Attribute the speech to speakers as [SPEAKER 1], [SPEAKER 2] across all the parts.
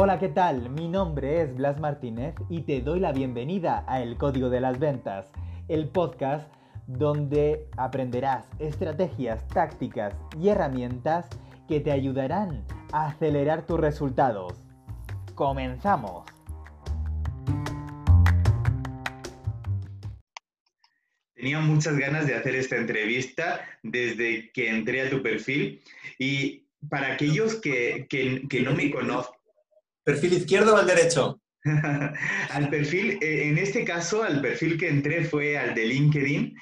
[SPEAKER 1] Hola, ¿qué tal? Mi nombre es Blas Martínez y te doy la bienvenida a El Código de las Ventas, el podcast donde aprenderás estrategias, tácticas y herramientas que te ayudarán a acelerar tus resultados. ¡Comenzamos!
[SPEAKER 2] Tenía muchas ganas de hacer esta entrevista desde que entré a tu perfil y para aquellos que, no me conocen...
[SPEAKER 3] ¿Perfil izquierdo o al derecho?
[SPEAKER 2] al perfil, eh, en este caso, al perfil que entré fue al de LinkedIn,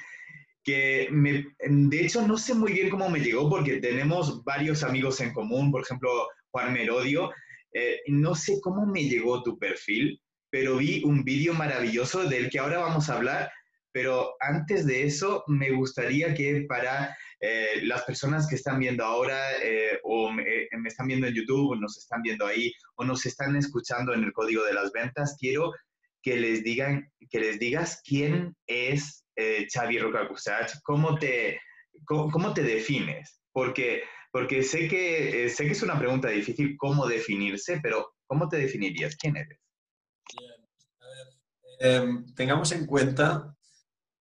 [SPEAKER 2] que me, de hecho no sé muy bien cómo me llegó porque tenemos varios amigos en común, por ejemplo, Juan Merodio. Eh, no sé cómo me llegó tu perfil, pero vi un vídeo maravilloso del que ahora vamos a hablar. Pero antes de eso, me gustaría que para eh, las personas que están viendo ahora eh, o eh, me, están viendo en YouTube o nos están viendo ahí o nos están escuchando en el código de las ventas, quiero que les digan, que les digas quién es Xavi Rocacusach, cómo te, cómo, te defines, porque, porque sé, que, sé que es una pregunta difícil cómo definirse, pero ¿cómo te definirías? ¿Quién eres?
[SPEAKER 3] Em, tengamos en cuenta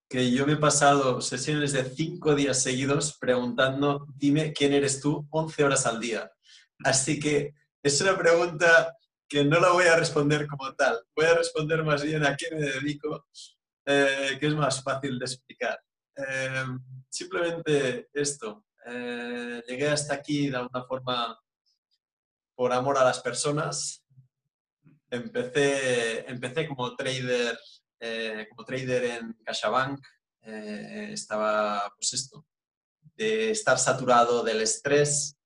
[SPEAKER 3] que yo me he pasado sesiones de cinco días seguidos preguntando, dime quién eres tú, 11 horas al día. Así que es una pregunta que no la voy a responder como tal. Voy a responder más bien a qué me dedico, eh, que es más fácil de explicar. Eh, simplemente esto. Eh, llegué hasta aquí de alguna forma por amor a las personas. Empecé, empecé como trader eh, como trader en CaixaBank, eh, estaba, pues esto, de estar saturado del estrés,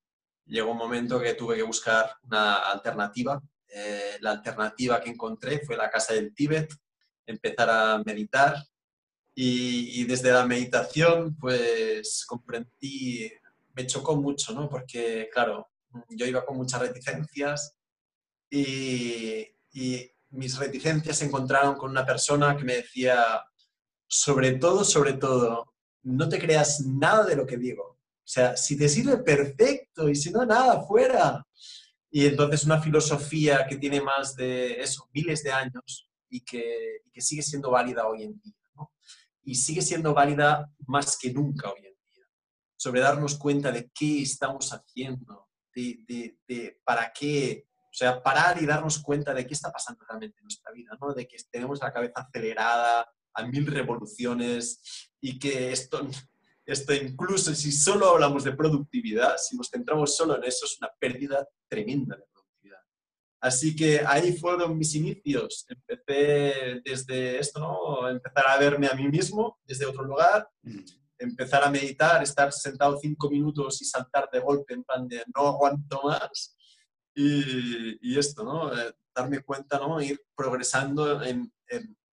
[SPEAKER 3] llegó un momento que tuve que buscar una alternativa. Eh, la alternativa que encontré fue la casa del Tíbet, empezar a meditar y, y, desde la meditación pues comprendí, me chocó mucho, ¿no? Porque claro, yo iba con muchas reticencias y, y mis reticencias se encontraron con una persona que me decía, sobre todo, sobre todo, no te creas nada de lo que digo. O sea, si te sirve perfecto y si no, nada, fuera. Y entonces una filosofía que tiene más de eso, miles de años y que, sigue siendo válida hoy en día. Y sigue siendo válida más que nunca hoy en día. Sobre darnos cuenta de qué estamos haciendo, de, de para qué sea, parar y darnos cuenta de qué está pasando realmente en nuestra vida, ¿no? De que tenemos la cabeza acelerada a mil revoluciones y que esto, esto incluso si solo hablamos de productividad, si nos centramos solo en eso, es una pérdida tremenda de productividad. Así que ahí fueron mis inicios. Empecé desde esto, ¿no? Empezar a verme a mí mismo desde otro lugar, mm. empezar a meditar, estar sentado cinco minutos y saltar de golpe en plan de no aguanto más y, esto, ¿no? Eh, darme cuenta, ¿no? Ir progresando en,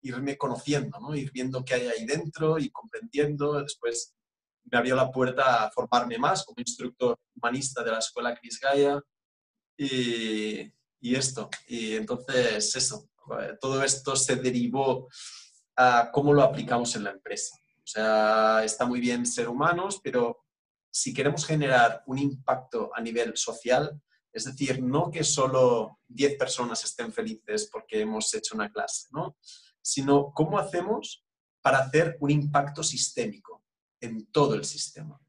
[SPEAKER 3] irme conociendo, ¿no? Ir viendo qué hay ahí dentro y comprendiendo. Después me abrió la puerta a formarme más como instructor humanista de la escuela Cris Gaia y, y esto. Y entonces eso, eh, todo esto se derivó a cómo lo aplicamos en la empresa. O sea, está muy bien ser humanos, pero si queremos generar un impacto a nivel social, es decir, no que solo 10 personas estén felices porque hemos hecho una clase, ¿no? sino cómo hacemos para hacer un impacto sistémico en todo el sistema.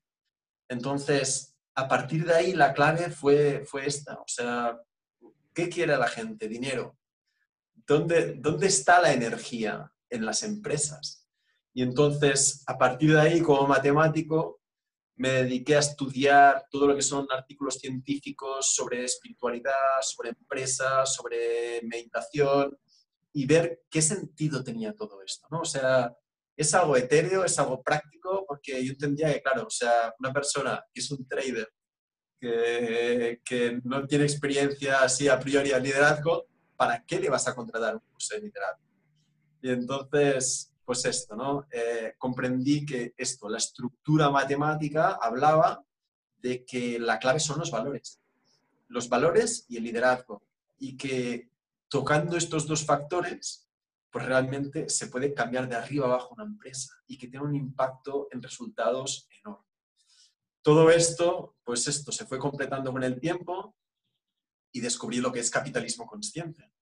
[SPEAKER 3] Entonces, a partir de ahí la clave fue, fue esta, o sea, ¿qué quiere la gente? Dinero. ¿Dónde, ¿Dónde está la energía en las empresas? Y entonces, a partir de ahí, como matemático, me dediqué a estudiar todo lo que son artículos científicos sobre espiritualidad, sobre empresas, sobre meditación y ver qué sentido tenía todo esto, ¿no? O sea, es algo etéreo, es algo práctico, porque yo entendía que, claro, o sea, una persona que es un trader, que, que no tiene experiencia así a priori al liderazgo, ¿para qué le vas a contratar un curso de liderazgo? Y entonces pues esto, ¿no? Eh, comprendí que esto, la estructura matemática hablaba de que la clave son los valores, los valores y el liderazgo, y que tocando estos dos factores, pues realmente se puede cambiar de arriba abajo una empresa y que tiene un impacto en resultados enorme. Todo esto, pues esto se fue completando con el tiempo y descubrí lo que es capitalismo consciente.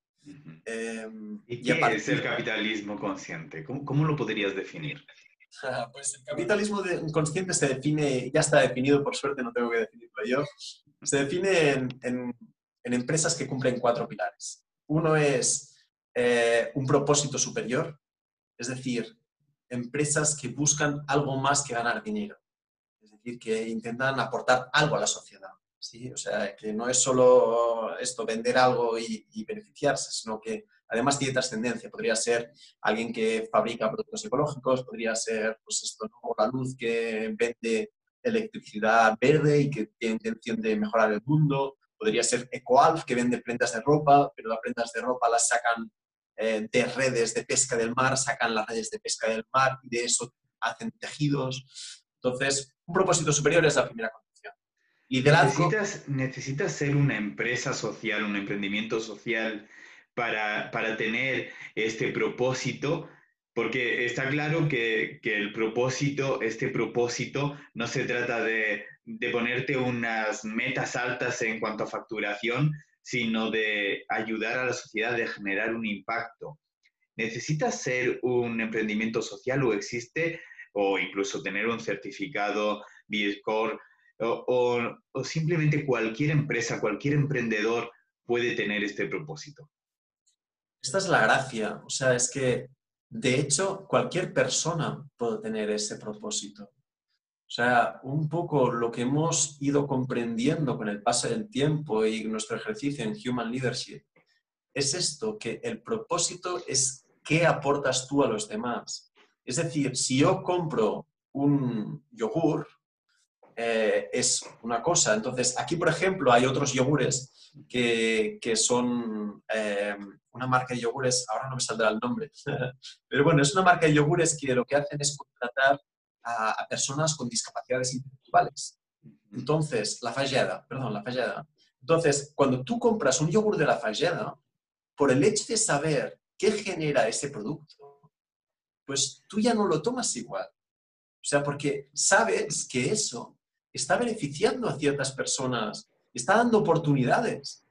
[SPEAKER 2] Em, ¿Y qué es el capitalismo consciente? ¿Cómo, ¿Cómo, lo podrías definir?
[SPEAKER 3] pues el capitalismo consciente se define, ya está definido, por suerte no tengo que definirlo yo, se define en, en, en empresas que cumplen cuatro pilares. Uno es eh, un propósito superior, es decir, empresas que buscan algo más que ganar dinero, es decir, que intentan aportar algo a la sociedad. ¿Sí? O sea, que no es solo esto, vender algo y, beneficiarse, sino que además tiene trascendencia. Podría ser alguien que fabrica productos ecológicos, podría ser, pues esto, ¿no? la luz que vende electricidad verde y que tiene intención de mejorar el mundo. Podría ser EcoAlf, que vende prendas de ropa, pero las prendas de ropa las sacan eh, de redes de pesca del mar, sacan las redes de pesca del mar y de eso hacen tejidos. Entonces, un propósito superior es la primera
[SPEAKER 2] ¿Necesitas, ¿Necesitas ser una empresa social, un emprendimiento social para, para tener este propósito? Porque está claro que, que, el propósito, este propósito, no se trata de, de, ponerte unas metas altas en cuanto a facturación, sino de ayudar a la sociedad, de generar un impacto. ¿Necesitas ser un emprendimiento social o existe, o incluso tener un certificado B-Score o, simplemente cualquier empresa, cualquier emprendedor puede tener este propósito.
[SPEAKER 3] Esta es la gracia, o sea, es que de hecho cualquier persona puede tener ese propósito. O sea, un poco lo que hemos ido comprendiendo con el paso del tiempo y nuestro ejercicio en Human Leadership es esto, que el propósito es qué aportas tú a los demás. Es decir, si yo compro un yogur, eh, es una cosa. Entonces, aquí, por ejemplo, hay otros yogures que, que son eh, una marca de yogures, ahora no me saldrá el nombre, pero bueno, es una marca de yogures que lo que hacen es contratar a, personas con discapacidades intelectuales. Entonces, la falleda, perdón, la falleda. Entonces, cuando tú compras un yogur de la falleda, por el hecho de saber qué genera ese producto, pues tú ya no lo tomas igual. O sea, porque sabes que eso está beneficiando a ciertas personas, está dando oportunidades.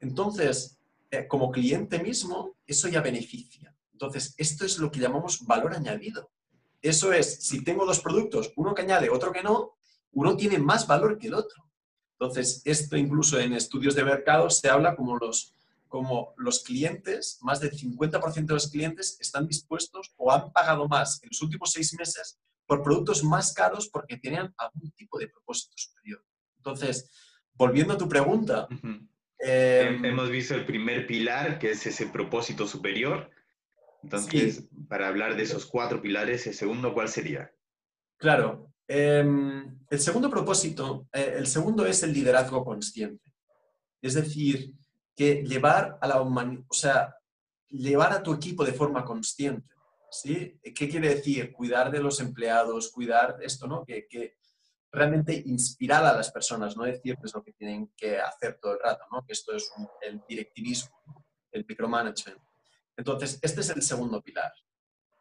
[SPEAKER 3] Entonces, eh, como cliente mismo, eso ya beneficia. Entonces, esto es lo que llamamos valor añadido. Eso es, si tengo dos productos, uno que añade, otro que no, uno tiene más valor que el otro. Entonces, esto incluso en estudios de mercado se habla como los, como los clientes, más del 50% de los clientes están dispuestos o han pagado más en los últimos seis meses por productos más caros porque tenían algún tipo de propósito superior. Entonces, volviendo a tu pregunta.
[SPEAKER 2] Em, hemos visto el primer pilar, que es ese propósito superior. Entonces, para hablar de esos cuatro pilares, ¿el segundo cuál sería?
[SPEAKER 3] Claro. Em, el segundo propósito, eh, el segundo es el liderazgo consciente. Es decir, que llevar a la humanidad, o sea, llevar a tu equipo de forma consciente. ¿Sí? ¿Qué quiere decir? Cuidar de los empleados, cuidar esto, ¿no? Que, realmente inspirar a las personas, no decirles lo que tienen que hacer todo el rato, ¿no? Que esto es el directivismo, el micromanagement. Entonces, este es el segundo pilar.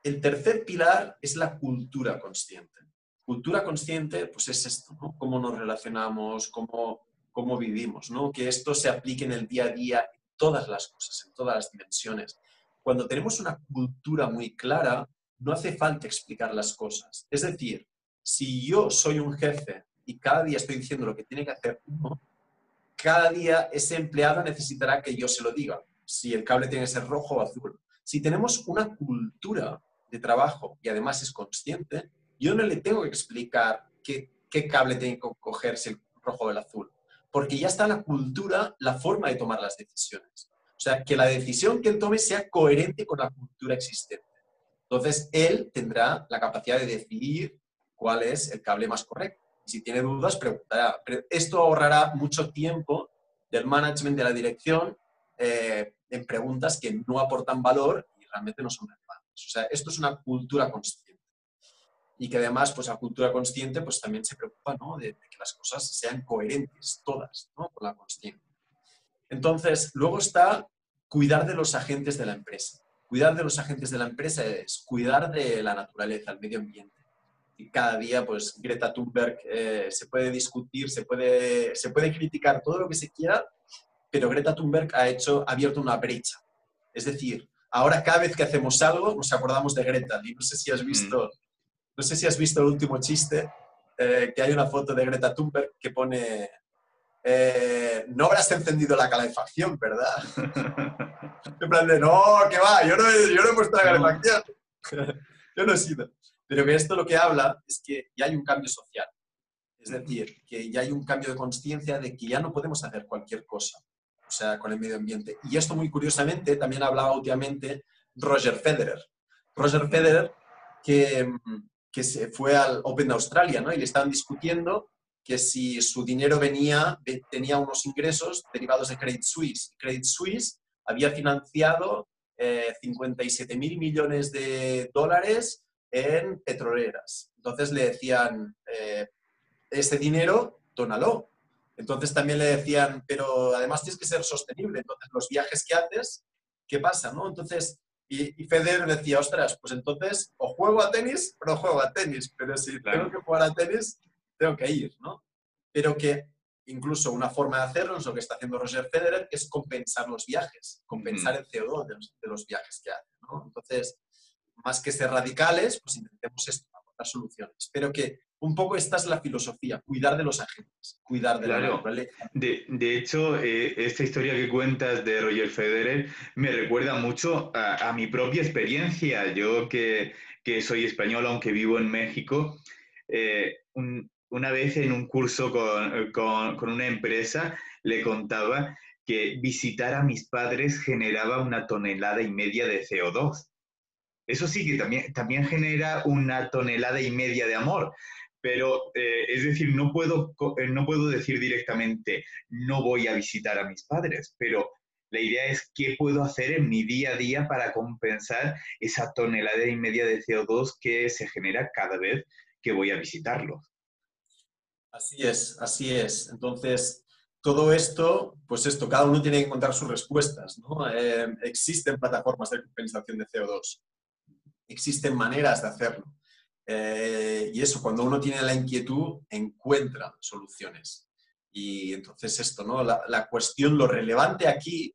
[SPEAKER 3] El tercer pilar es la cultura consciente. Cultura consciente, pues es esto, ¿no? Cómo nos relacionamos, cómo, cómo vivimos, ¿no? Que esto se aplique en el día a día, en todas las cosas, en todas las dimensiones cuando tenemos una cultura muy clara, no hace falta explicar las cosas. Es decir, si yo soy un jefe y cada día estoy diciendo lo que tiene que hacer uno, cada día ese empleado necesitará que yo se lo diga, si el cable tiene que ser rojo o azul. Si tenemos una cultura de trabajo y además es consciente, yo no le tengo que explicar qué, qué cable tiene que cogerse el rojo o el azul, porque ya está la cultura la forma de tomar las decisiones. O sea, que la decisión que él tome sea coherente con la cultura existente. Entonces, él tendrá la capacidad de decidir cuál es el cable más correcto. Y si tiene dudas, preguntará. esto ahorrará mucho tiempo del management, de la dirección, eh, en preguntas que no aportan valor y realmente no son relevantes. O sea, esto es una cultura consciente. Y que además, pues la cultura consciente pues también se preocupa ¿no? de, de, que las cosas sean coherentes, todas, ¿no? con la consciente. Entonces, luego está cuidar de los agentes de la empresa. Cuidar de los agentes de la empresa es cuidar de la naturaleza, el medio ambiente. Y cada día, pues, Greta Thunberg eh, se puede discutir, se puede, se puede criticar todo lo que se quiera, pero Greta Thunberg ha, hecho, ha abierto una brecha. Es decir, ahora cada vez que hacemos algo nos acordamos de Greta. Y no sé si has mm. visto, no sé si has visto el último chiste, eh, que hay una foto de Greta Thunberg que pone, eh, no habrás encendido la calefacción, ¿verdad? en plan de, no, que va, yo no, he, yo no he puesto la calefacción. yo no he sido. Pero que esto lo que habla es que ya hay un cambio social. Es decir, que ya hay un cambio de conciencia de que ya no podemos hacer cualquier cosa, o sea, con el medio ambiente. Y esto muy curiosamente también hablaba últimamente Roger Federer. Roger Federer que, que se fue al Open de Australia, ¿no? Y le estaban discutiendo que si su dinero venía, tenía unos ingresos derivados de Credit Suisse. Credit Suisse había financiado eh, 57 mil millones de dólares en petroleras. Entonces le decían, eh, ese dinero, tónalo. Entonces también le decían, pero además tienes que ser sostenible. Entonces los viajes que haces, ¿qué pasa? ¿no? Entonces, y, y Federer decía, ostras, pues entonces o juego a tenis o no juego a tenis, pero si tengo que jugar a tenis, tengo que ir, ¿no? Pero que incluso una forma de hacerlo es lo que está haciendo Roger Federer, es compensar los viajes, compensar el CO2 de los, viajes que hace, ¿no? Entonces, más que ser radicales, pues intentemos esto, aportar soluciones. Pero que un poco esta es la filosofía, cuidar de los agentes, cuidar de la naturaleza.
[SPEAKER 2] De, de hecho, eh, esta historia que cuentas de Roger Federer me recuerda mucho a, mi propia experiencia. Yo que, que, soy español, aunque vivo en México, eh, una vez en un curso con, con, una empresa le contaba que visitar a mis padres generaba una tonelada y media de CO2. Eso sí que también, también genera una tonelada y media de amor, pero eh, es decir, no puedo, eh, no puedo decir directamente no voy a visitar a mis padres, pero la idea es qué puedo hacer en mi día a día para compensar esa tonelada y media de CO2 que se genera cada vez que voy a visitarlos.
[SPEAKER 3] Así es, así es. Entonces, todo esto, pues esto, cada uno tiene que encontrar sus respuestas. ¿no? Eh, existen plataformas de compensación de CO2, existen maneras de hacerlo. Eh, y eso, cuando uno tiene la inquietud, encuentra soluciones. Y entonces esto, ¿no? La, cuestión, lo relevante aquí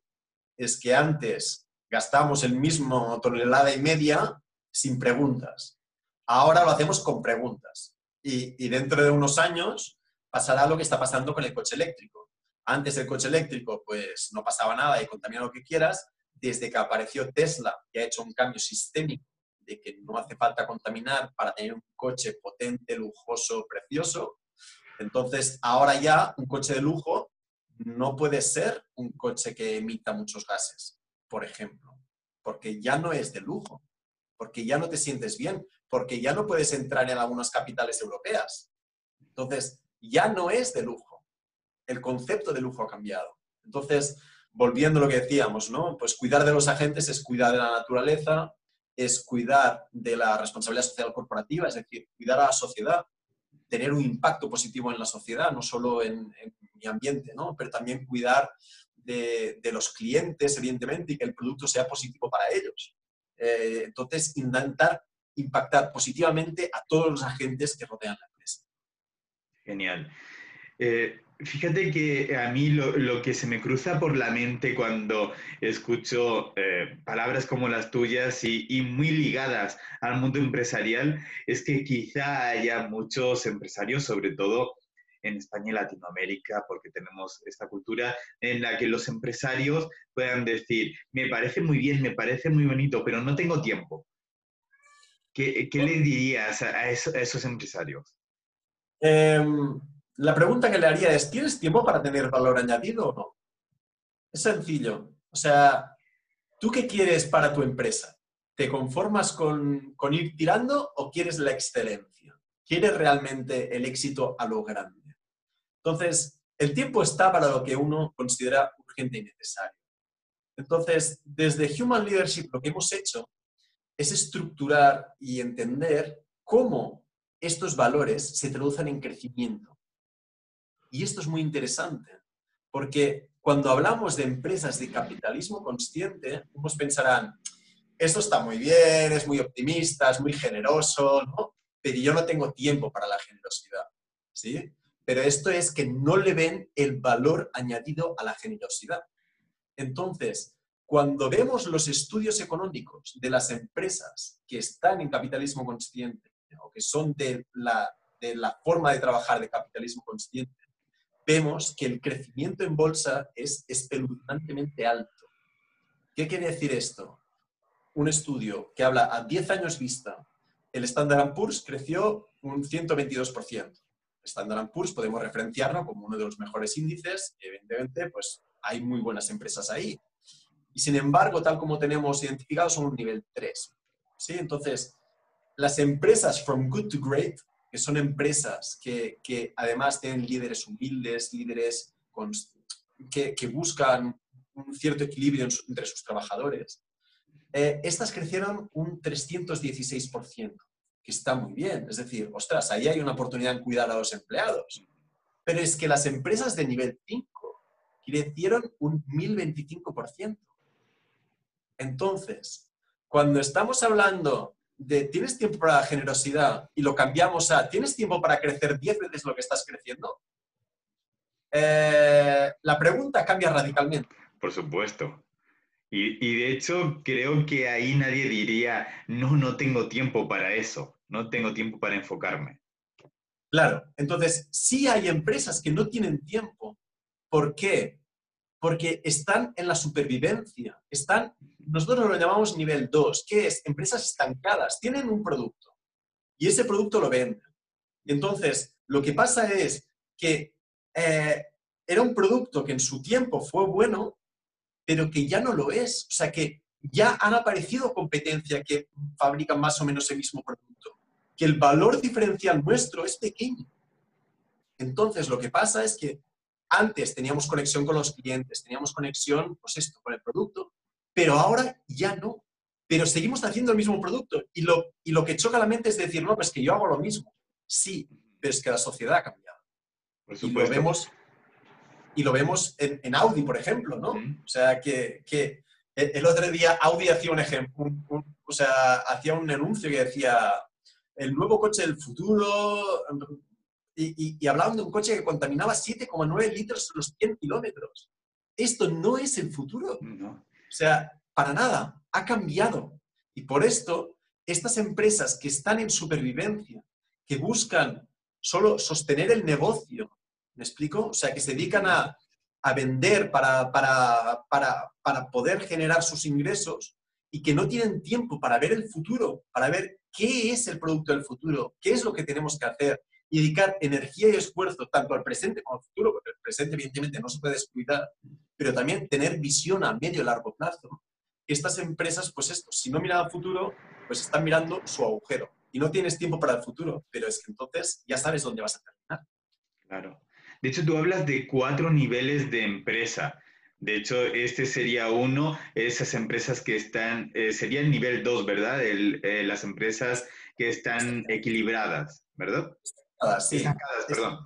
[SPEAKER 3] es que antes gastamos el mismo tonelada y media sin preguntas. Ahora lo hacemos con preguntas. Y, dentro de unos años pasará lo que está pasando con el coche eléctrico. Antes el coche eléctrico, pues no pasaba nada y contamina lo que quieras. Desde que apareció Tesla, que ha hecho un cambio sistémico de que no hace falta contaminar para tener un coche potente, lujoso, precioso. Entonces, ahora ya un coche de lujo no puede ser un coche que emita muchos gases, por ejemplo, porque ya no es de lujo, porque ya no te sientes bien, porque ya no puedes entrar en algunas capitales europeas. Entonces, ya no es de lujo. El concepto de lujo ha cambiado. Entonces, volviendo a lo que decíamos, ¿no? Pues cuidar de los agentes es cuidar de la naturaleza, es cuidar de la responsabilidad social corporativa, es decir, cuidar a la sociedad, tener un impacto positivo en la sociedad, no solo en, mi ambiente, ¿no? pero también cuidar de, los clientes, evidentemente, y que el producto sea positivo para ellos. Eh, entonces, intentar impactar positivamente a todos los agentes que rodean la empresa.
[SPEAKER 2] Genial. Eh, Fíjate que a mí lo, que se me cruza por la mente cuando escucho eh, palabras como las tuyas y, muy ligadas al mundo empresarial es que quizá haya muchos empresarios, sobre todo en España y Latinoamérica, porque tenemos esta cultura en la que los empresarios puedan decir, me parece muy bien, me parece muy bonito, pero no tengo tiempo. ¿Qué, qué le dirías a, esos empresarios?
[SPEAKER 3] Em, la pregunta que le haría es, ¿tienes tiempo para tener valor añadido o no? Es sencillo. O sea, ¿tú qué quieres para tu empresa? ¿Te conformas con, ir tirando o quieres la excelencia? ¿Quieres realmente el éxito a lo grande? Entonces, el tiempo está para lo que uno considera urgente y necesario. Entonces, desde Human Leadership lo que hemos hecho es estructurar y entender cómo estos valores se traducen en crecimiento y esto es muy interesante, porque cuando hablamos de empresas de capitalismo consciente, unos pensarán, esto está muy bien, es muy optimista, es muy generoso, pero yo no tengo tiempo para la generosidad. ¿sí? Pero esto es que no le ven el valor añadido a la generosidad. Entonces, cuando vemos los estudios económicos de las empresas que están en capitalismo consciente o que son de la, de la forma de trabajar de capitalismo consciente, vemos que el crecimiento en bolsa es espeluznantemente alto. ¿Qué quiere decir esto? Un estudio que habla a 10 años vista, el Standard Poor's creció un 122%. El Standard Poor's podemos referenciarlo como uno de los mejores índices, evidentemente, pues hay muy buenas empresas ahí. Y sin embargo, tal como tenemos identificado, son un nivel 3. ¿sí? Entonces, las empresas from good to great que son empresas que, que además tienen líderes humildes, líderes que, que, buscan un cierto equilibrio entre sus trabajadores, eh, estas crecieron un 316%, que está muy bien. Es decir, ostras, ahí hay una oportunidad en cuidar a los empleados. Pero es que las empresas de nivel 5 crecieron un 1025%. Entonces, cuando estamos hablando de ¿tienes tiempo para la generosidad? y lo cambiamos a ¿tienes tiempo para crecer 10 veces lo que estás creciendo? Eh, la pregunta cambia radicalmente.
[SPEAKER 2] Por supuesto. Y, y, de hecho creo que ahí nadie diría, no, no tengo tiempo para eso, no tengo tiempo para enfocarme.
[SPEAKER 3] Claro, entonces sí hay empresas que no tienen tiempo. ¿Por qué? Porque están en la supervivencia, están nosotros lo llamamos nivel 2, que es empresas estancadas, tienen un producto y ese producto lo venden. Entonces, lo que pasa es que eh, era un producto que en su tiempo fue bueno, pero que ya no lo es. O sea, que ya han aparecido competencia que fabrican más o menos el mismo producto, que el valor diferencial nuestro es pequeño. Entonces, lo que pasa es que antes teníamos conexión con los clientes, teníamos conexión, pues esto, con el producto, pero ahora ya no. Pero seguimos haciendo el mismo producto. Y lo, y lo que choca la mente es decir, no, pues que yo hago lo mismo. Sí, pero es que la sociedad ha cambiado. y lo vemos, y lo vemos en, Audi, por ejemplo, ¿no? O sea, que, que, el otro día Audi hacía un ejemplo, o sea, hacía un anuncio que decía, el nuevo coche del futuro, y, y, hablaban de un coche que contaminaba 7,9 litros los 100 kilómetros. Esto no es el futuro. No. O sea, para nada, ha cambiado. Y por esto, estas empresas que están en supervivencia, que buscan solo sostener el negocio, ¿me explico? O sea, que se dedican a, vender para, para, para, poder generar sus ingresos y que no tienen tiempo para ver el futuro, para ver qué es el producto del futuro, qué es lo que tenemos que hacer y dedicar energía y esfuerzo tanto al presente como al futuro, porque el presente evidentemente no se puede descuidar, pero también tener visión a medio y largo plazo. Estas empresas, pues esto, si no miran al futuro, pues están mirando su agujero y no tienes tiempo para el futuro, pero es que entonces ya sabes dónde vas a terminar.
[SPEAKER 2] Claro. De hecho, tú hablas de cuatro niveles de empresa. De hecho, este sería uno, esas empresas que están, eh, sería el nivel dos, ¿verdad? Eh, las empresas que están equilibradas, ¿verdad?
[SPEAKER 3] Sí,
[SPEAKER 2] estancadas, perdón.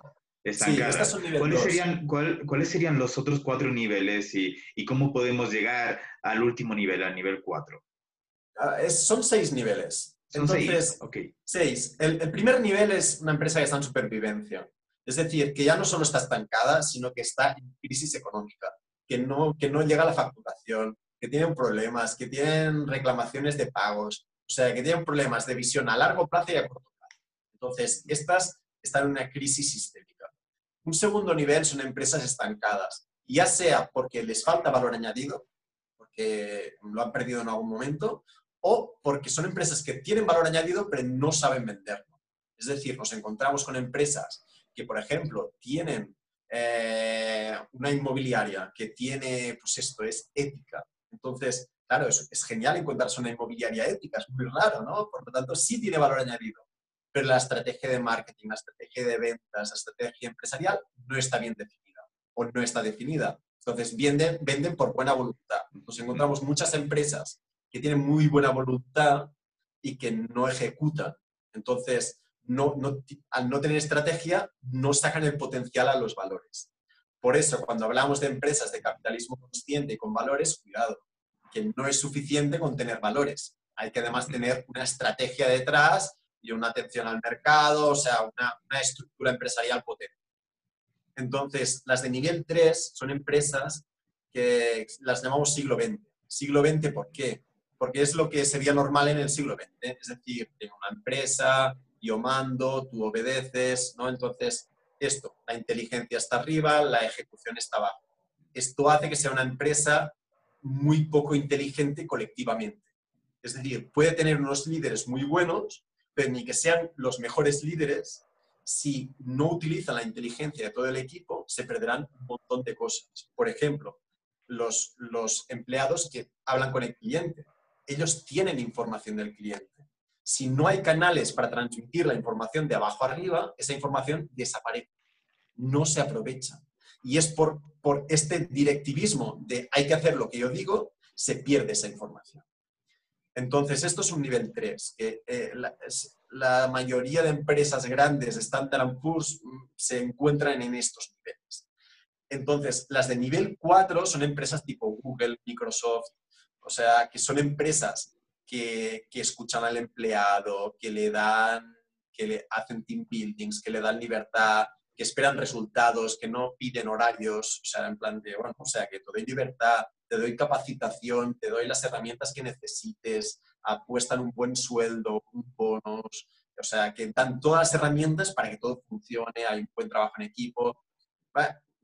[SPEAKER 2] ¿Cuáles, serían, ¿Cuáles serían los otros cuatro niveles y, y, cómo podemos llegar al último nivel, al nivel cuatro?
[SPEAKER 3] Ah, son seis niveles. Entonces, seis. El, el, primer nivel es una empresa que está en supervivencia. Es decir, que ya no solo está estancada, sino que está en crisis económica, que no, que no llega a la facturación, que tienen problemas, que tienen reclamaciones de pagos, o sea, que tienen problemas de visión a largo plazo y a corto plazo. Entonces, estas están en una crisis sistémica. Un segundo nivel son empresas estancadas, ya sea porque les falta valor añadido, porque lo han perdido en algún momento, o porque son empresas que tienen valor añadido pero no saben venderlo. Es decir, nos encontramos con empresas que, por ejemplo, tienen eh, una inmobiliaria que tiene, pues esto es ética. Entonces, claro, es, es genial encontrarse una inmobiliaria ética, es muy raro, ¿no? Por lo tanto, sí tiene valor añadido pero la estrategia de marketing, la estrategia de ventas, la estrategia empresarial no está bien definida o no está definida. Entonces, venden, venden por buena voluntad. Nos encontramos muchas empresas que tienen muy buena voluntad y que no ejecutan. Entonces, no, no, al no tener estrategia, no sacan el potencial a los valores. Por eso, cuando hablamos de empresas de capitalismo consciente y con valores, cuidado, que no es suficiente con tener valores. Hay que además tener una estrategia detrás y una atención al mercado, o sea, una, una estructura empresarial potente. Entonces, las de nivel 3 son empresas que las llamamos siglo XX. Siglo XX, ¿por qué? Porque es lo que sería normal en el siglo XX. Es decir, tengo una empresa, yo mando, tú obedeces, ¿no? Entonces, esto, la inteligencia está arriba, la ejecución está abajo. Esto hace que sea una empresa muy poco inteligente colectivamente. Es decir, puede tener unos líderes muy buenos, pero ni que sean los mejores líderes, si no utilizan la inteligencia de todo el equipo, se perderán un montón de cosas. Por ejemplo, los, los empleados que hablan con el cliente, ellos tienen información del cliente. Si no hay canales para transmitir la información de abajo arriba, esa información desaparece, no se aprovecha. Y es por, por este directivismo de hay que hacer lo que yo digo, se pierde esa información. Entonces, esto es un nivel 3, que eh, la, mayoría de empresas grandes, Standard Poor's, mm, se encuentran en estos niveles. Entonces, las de nivel 4 son empresas tipo Google, Microsoft, o sea, que son empresas que, escuchan al empleado, que le dan, que le hacen team buildings, que le dan libertad, que esperan resultados, que no piden horarios, o sea, en plan de, bueno, o sea, que te doy libertad, te doy capacitación, te doy las herramientas que necesites, apuestan un buen sueldo, un bonos, o sea, que dan todas las herramientas para que todo funcione, hay un buen trabajo en equipo.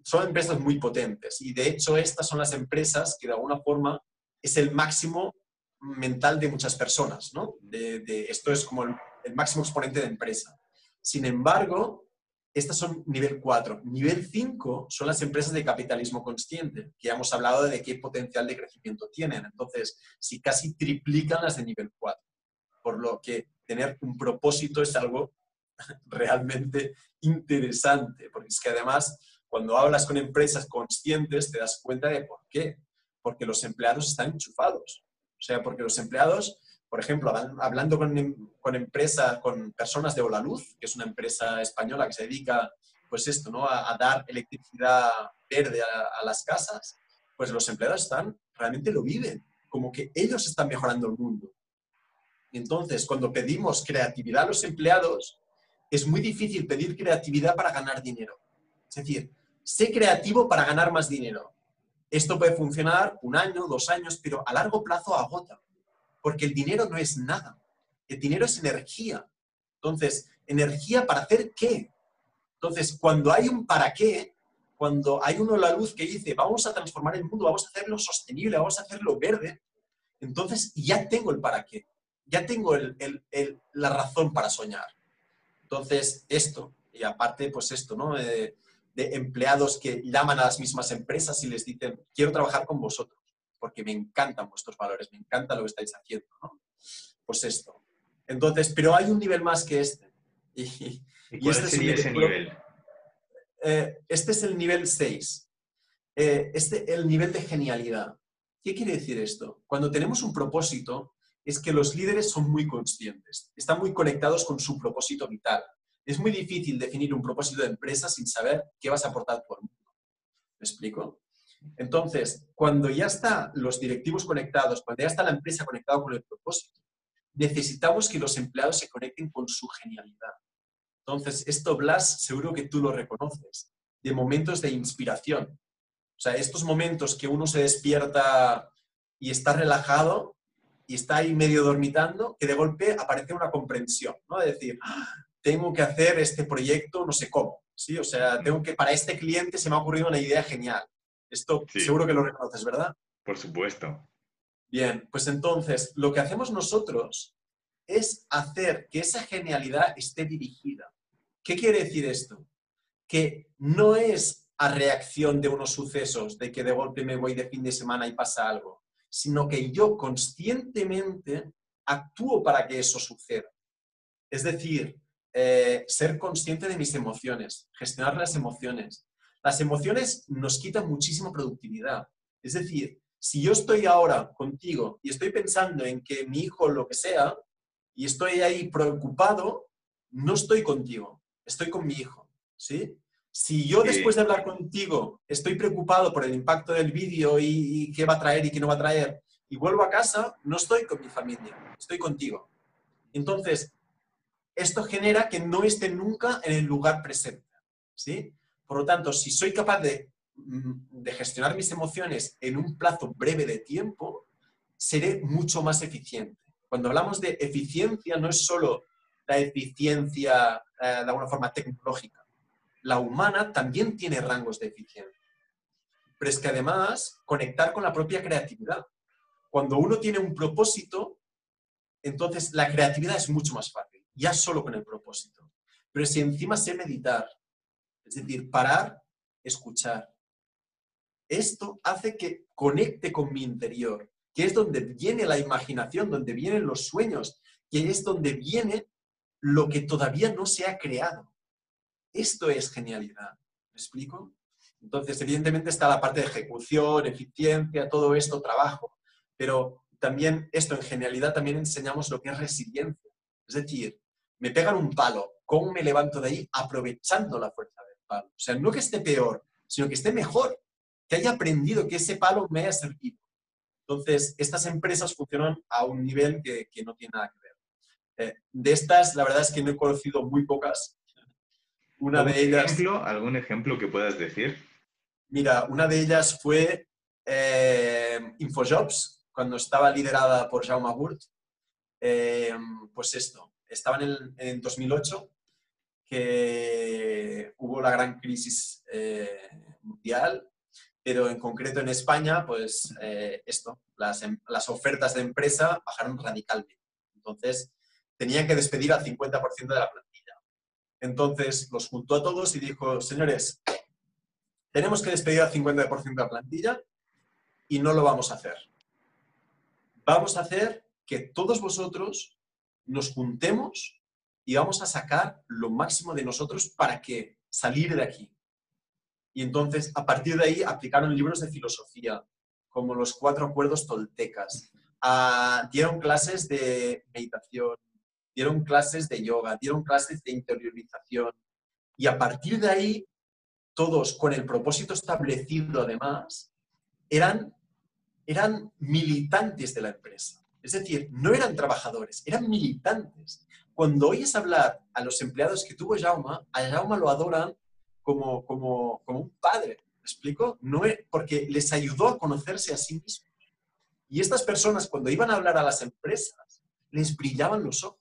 [SPEAKER 3] Son empresas muy potentes y de hecho estas son las empresas que de alguna forma es el máximo mental de muchas personas, ¿no? De, esto es como el máximo exponente de empresa. Sin embargo, estas son nivel 4. Nivel 5 son las empresas de capitalismo consciente, que ya hemos hablado de qué potencial de crecimiento tienen. Entonces, si casi triplican las de nivel 4. Por lo que tener un propósito es algo realmente interesante, porque es que además, cuando hablas con empresas conscientes, te das cuenta de por qué. Porque los empleados están enchufados. O sea, porque los empleados por ejemplo, hablando con, empresas, con personas de Olaluz, que es una empresa española que se dedica, pues esto, ¿no? A, dar electricidad verde a, las casas, pues los empleados están, realmente lo viven, como que ellos están mejorando el mundo. Entonces, cuando pedimos creatividad a los empleados, es muy difícil pedir creatividad para ganar dinero. Es decir, sé creativo para ganar más dinero. Esto puede funcionar un año, dos años, pero a largo plazo agota porque el dinero no es nada. El dinero es energía. Entonces, ¿energía para hacer qué? Entonces, cuando hay un para qué, cuando hay uno la luz que dice, vamos a transformar el mundo, vamos a hacerlo sostenible, vamos a hacerlo verde, entonces ya tengo el para qué, ya tengo la razón para soñar. Entonces, esto, y aparte, pues esto, ¿no? de empleados que llaman a las mismas empresas y les dicen, quiero trabajar con vosotros porque me encantan vuestros valores, me encanta lo que estáis haciendo, ¿no? Pues esto. Entonces, pero hay un nivel más que este.
[SPEAKER 2] Y, cuál este sería ese nivel?
[SPEAKER 3] Eh, este es el nivel 6. Eh, este el nivel de genialidad. ¿Qué quiere decir esto? Cuando tenemos un propósito, es que los líderes son muy conscientes, están muy conectados con su propósito vital. Es muy difícil definir un propósito de empresa sin saber qué vas a aportar por mundo. ¿Me explico? Entonces, cuando ya están los directivos conectados, cuando ya está la empresa conectada con el propósito, necesitamos que los empleados se conecten con su genialidad. Entonces, esto, Blas, seguro que tú lo reconoces, de momentos de inspiración. O sea, estos momentos que uno se despierta y está relajado y está ahí medio dormitando, que de golpe aparece una comprensión, ¿no? De decir, ah, tengo que hacer este proyecto, no sé cómo, ¿sí? O sea, tengo que, para este cliente se me ha ocurrido una idea genial. Esto seguro que lo reconoces, ¿verdad?
[SPEAKER 2] Por supuesto.
[SPEAKER 3] Bien, pues entonces lo que hacemos nosotros es hacer que esa genialidad esté dirigida. ¿Qué quiere decir esto? Que no es a reacción de unos sucesos, de que de golpe me voy de fin de semana y pasa algo, sino que yo conscientemente actúo para que eso suceda. Es decir, eh, ser consciente de mis emociones, gestionar las emociones, las emociones nos quitan muchísima productividad. Es decir, si yo estoy ahora contigo y estoy pensando en que mi hijo lo que sea, y estoy ahí preocupado, no estoy contigo, estoy con mi hijo, ¿sí? Si yo después de hablar contigo estoy preocupado por el impacto del vídeo y, y, qué va a traer y qué no va a traer, y vuelvo a casa, no estoy con mi familia, estoy contigo. Entonces, esto genera que no esté nunca en el lugar presente, ¿sí? Por lo tanto, si soy capaz de mm, de gestionar mis emociones en un plazo breve de tiempo, seré mucho más eficiente. Cuando hablamos de eficiencia, no es solo la eficiencia eh, de alguna forma tecnológica. La humana también tiene rangos de eficiencia. Pero es que además conectar con la propia creatividad. Cuando uno tiene un propósito, entonces la creatividad es mucho más fácil, ya solo con el propósito. Pero si encima sé meditar, es decir, parar, escuchar, esto hace que conecte con mi interior, que es donde viene la imaginación, donde vienen los sueños, que es donde viene lo que todavía no se ha creado. Esto es genialidad. ¿Me explico? Entonces, evidentemente está la parte de ejecución, eficiencia, todo esto, trabajo. Pero también esto en genialidad también enseñamos lo que es resiliencia. Es decir, me pegan un palo, ¿cómo me levanto de ahí aprovechando la fuerza palo? O sea, no que esté peor, sino que esté mejor, que haya aprendido que ese palo me haya servido. Entonces, estas empresas funcionan a un nivel que, no tiene nada que ver. Eh, de estas, la verdad es que no he conocido muy pocas.
[SPEAKER 2] Una de ellas... Ejemplo, ¿Algún ejemplo que puedas decir?
[SPEAKER 3] Mira, una de ellas fue eh, Infojobs, cuando estaba liderada por Jaume Burt. Eh, pues esto, estaban en, en 2008, hubo la gran crisis mundial pero en concreto en España, pues eh, esto, las, em, las, ofertas de empresa bajaron radicalmente. Entonces, tenían que despedir al 50% de la plantilla. Entonces, los juntó a todos y dijo, señores, tenemos que despedir al 50% de la plantilla y no lo vamos a hacer. Vamos a hacer que todos vosotros nos juntemos y vamos a sacar lo máximo de nosotros para que salir de aquí. Y entonces, a partir de ahí, aplicaron libros de filosofía, como los cuatro acuerdos toltecas. Ah, dieron clases de meditación, dieron clases de yoga, dieron clases de interiorización. Y a partir de ahí, todos con el propósito establecido, además, eran, eran militantes de la empresa. Es decir, no eran trabajadores, eran militantes. Cuando oyes hablar a los empleados que tuvo Jauma, a Jauma lo adoran como, como, como un padre, ¿me explico? No es, porque les ayudó a conocerse a sí mismos. Y estas personas, cuando iban a hablar a las empresas, les brillaban los ojos.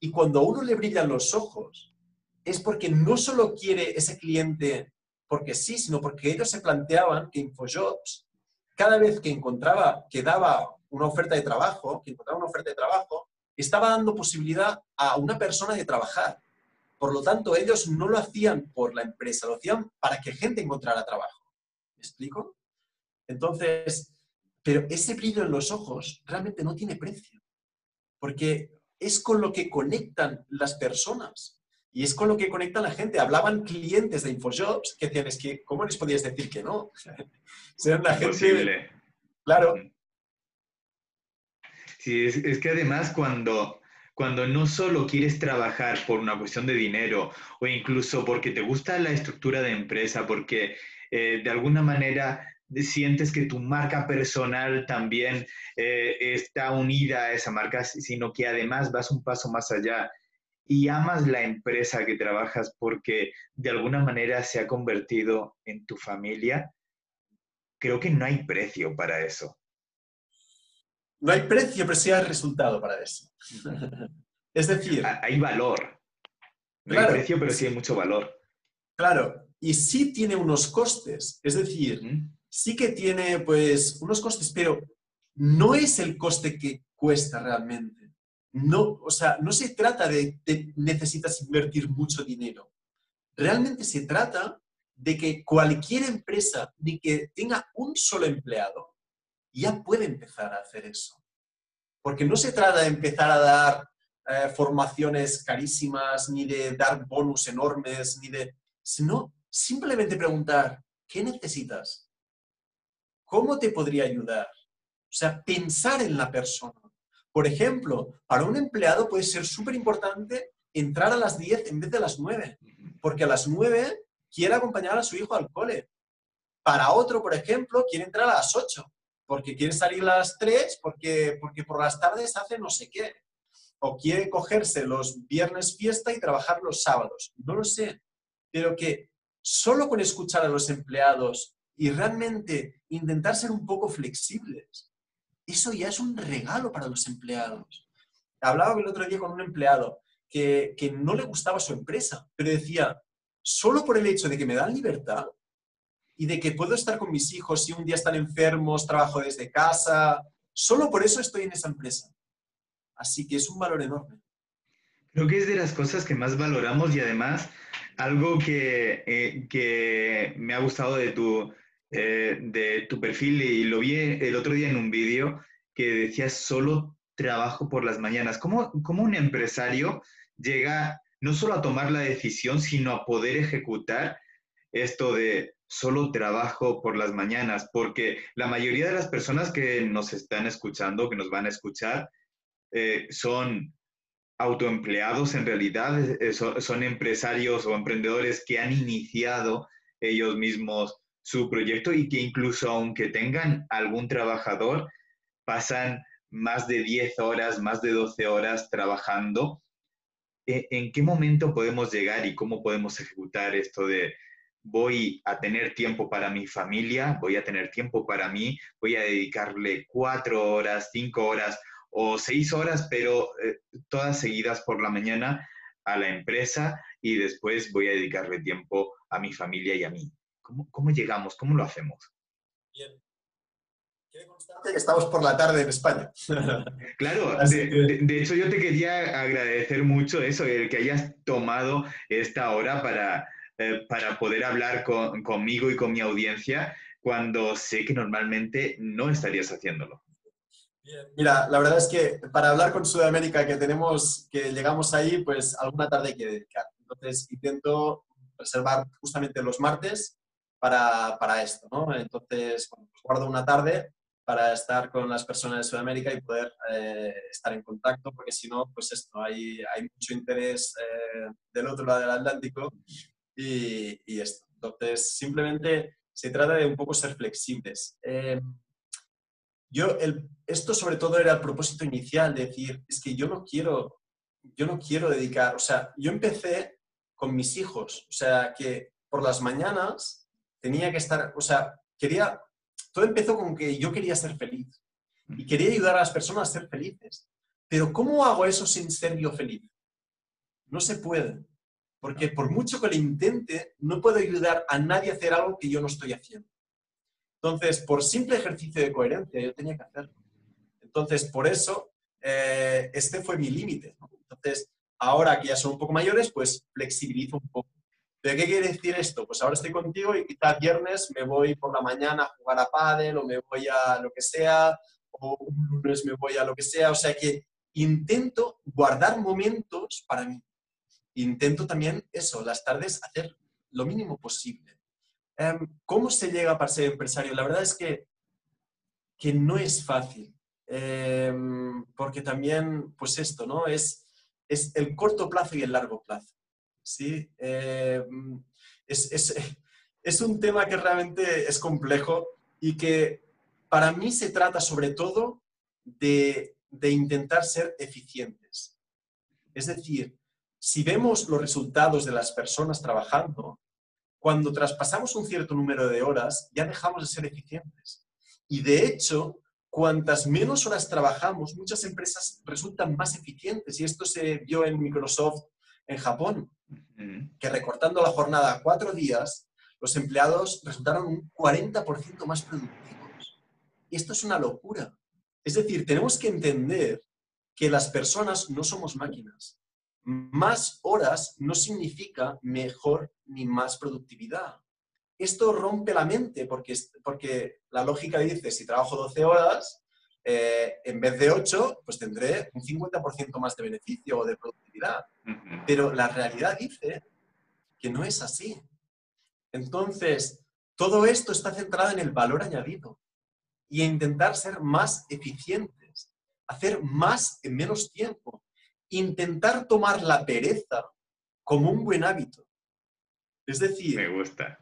[SPEAKER 3] Y cuando a uno le brillan los ojos, es porque no solo quiere ese cliente porque sí, sino porque ellos se planteaban que InfoJobs, cada vez que encontraba, que daba una oferta de trabajo, que encontraba una oferta de trabajo, estaba dando posibilidad a una persona de trabajar. Por lo tanto, ellos no lo hacían por la empresa, lo hacían para que gente encontrara trabajo. ¿Me explico? Entonces, pero ese brillo en los ojos realmente no tiene precio, porque es con lo que conectan las personas y es con lo que conectan la gente. Hablaban clientes de InfoJobs que decían, es que, ¿cómo les podías decir que no?
[SPEAKER 2] Ser la gente...
[SPEAKER 3] Claro.
[SPEAKER 2] Es que además cuando cuando no solo quieres trabajar por una cuestión de dinero o incluso porque te gusta la estructura de empresa, porque eh, de alguna manera sientes que tu marca personal también eh, está unida a esa marca, sino que además vas un paso más allá y amas la empresa que trabajas porque de alguna manera se ha convertido en tu familia, creo que no hay precio para eso.
[SPEAKER 3] No hay precio, pero sí hay resultado para eso. es decir...
[SPEAKER 2] Hay valor. No hay precio, pero sí hay mucho valor.
[SPEAKER 3] Claro, y sí tiene unos costes. Es decir, sí que tiene pues unos costes, pero no es el coste que cuesta realmente. No, o sea, no se trata de, de necesitas invertir mucho dinero. Realmente se trata de que cualquier empresa, ni que tenga un solo empleado, ya puede empezar a hacer eso. Porque no se trata de empezar a dar eh, formaciones carísimas, ni de dar bonus enormes, ni de... sino simplemente preguntar, ¿qué necesitas? ¿Cómo te podría ayudar? O sea, pensar en la persona. Por ejemplo, para un empleado puede ser súper importante entrar a las 10 en vez de las 9, porque a las 9 quiere acompañar a su hijo al cole. Para otro, por ejemplo, quiere entrar a las 8 porque quiere salir a las 3, porque, porque por las tardes hace no sé qué. O quiere cogerse los viernes fiesta y trabajar los sábados. No lo sé. Pero que solo con escuchar a los empleados y realmente intentar ser un poco flexibles, eso ya es un regalo para los empleados. Hablaba el otro día con un empleado que, que no le gustaba su empresa, pero decía, solo por el hecho de que me dan libertad y de que puedo estar con mis hijos si un día están enfermos, trabajo desde casa, solo por eso estoy en esa empresa. Así que es un valor enorme.
[SPEAKER 2] Creo que es de las cosas que más valoramos y además algo que, eh, que me ha gustado de tu, eh, de tu perfil y lo vi el otro día en un vídeo que decías solo trabajo por las mañanas. ¿Cómo, ¿Cómo, un empresario llega no solo a tomar la decisión, sino a poder ejecutar esto de solo trabajo por las mañanas? Porque la mayoría de las personas que nos están escuchando, que nos van a escuchar, eh, son autoempleados en realidad, eh, son, empresarios o emprendedores que han iniciado ellos mismos su proyecto y que incluso aunque tengan algún trabajador, pasan más de 10 horas, más de 12 horas trabajando. ¿E, ¿En qué momento podemos llegar y cómo podemos ejecutar esto de voy a tener tiempo para mi familia, voy a tener tiempo para mí, voy a dedicarle cuatro horas, cinco horas o seis horas, pero eh, todas seguidas por la mañana a la empresa y después voy a dedicarle tiempo a mi familia y a mí. ¿Cómo, cómo llegamos? ¿Cómo lo hacemos? Bien.
[SPEAKER 3] constante que estamos por la tarde en España.
[SPEAKER 2] Claro, de, de, hecho yo te quería agradecer mucho eso, el que hayas tomado esta hora para, eh, para poder hablar con, conmigo y con mi audiencia cuando sé que normalmente no estarías haciéndolo.
[SPEAKER 3] Mira, la verdad es que para hablar con Sudamérica, que tenemos, que llegamos ahí, pues alguna tarde hay que dedicar. Entonces intento reservar justamente los martes para, para esto, ¿no? Entonces, pues guardo una tarde para estar con las personas de Sudamérica y poder eh, estar en contacto, porque si no, pues esto, hay, hay mucho interés eh, del otro lado del Atlántico y, y, esto. Entonces, simplemente se trata de un poco ser flexibles. Eh, yo, el, esto sobre todo era el propósito inicial, de decir, es que yo no quiero, yo no quiero dedicar, o sea, yo empecé con mis hijos, o sea, que por las mañanas tenía que estar, o sea, quería, todo empezó con que yo quería ser feliz y quería ayudar a las personas a ser felices. Pero ¿cómo hago eso sin ser yo feliz? No se puede. Porque por mucho que lo intente, no puedo ayudar a nadie a hacer algo que yo no estoy haciendo. Entonces, por simple ejercicio de coherencia, yo tenía que hacerlo. Entonces, por eso, eh, este fue mi límite. Entonces, ahora que ya son un poco mayores, pues flexibilizo un poco. ¿Pero qué quiere decir esto? Pues ahora estoy contigo y quizás viernes me voy por la mañana a jugar a pádel o me voy a lo que sea, o un lunes me voy a lo que sea. O sea que intento guardar momentos para mí. Intento también eso, las tardes hacer lo mínimo posible. Em, ¿Cómo se llega para ser empresario? La verdad es que, que no es fácil, em, porque también, pues esto, ¿no? Es, es el corto plazo y el largo plazo, ¿sí? Em, es, es, es un tema que realmente es complejo y que para mí se trata sobre todo de, de intentar ser eficientes. Es decir, si vemos los resultados de las personas trabajando, cuando traspasamos un cierto número de horas, ya dejamos de ser eficientes. Y de hecho, cuantas menos horas trabajamos, muchas empresas resultan más eficientes. Y esto se vio en Microsoft en Japón, que recortando la jornada a cuatro días, los empleados resultaron un 40% más productivos. Y esto es una locura. Es decir, tenemos que entender que las personas no somos máquinas. Más horas no significa mejor ni más productividad. Esto rompe la mente porque, porque la lógica dice, si trabajo 12 horas, eh, en vez de 8, pues tendré un 50% más de beneficio o de productividad. Pero la realidad dice que no es así. Entonces, todo esto está centrado en el valor añadido y en intentar ser más eficientes, hacer más en menos tiempo intentar tomar la pereza como un buen hábito. Es decir,
[SPEAKER 2] me gusta.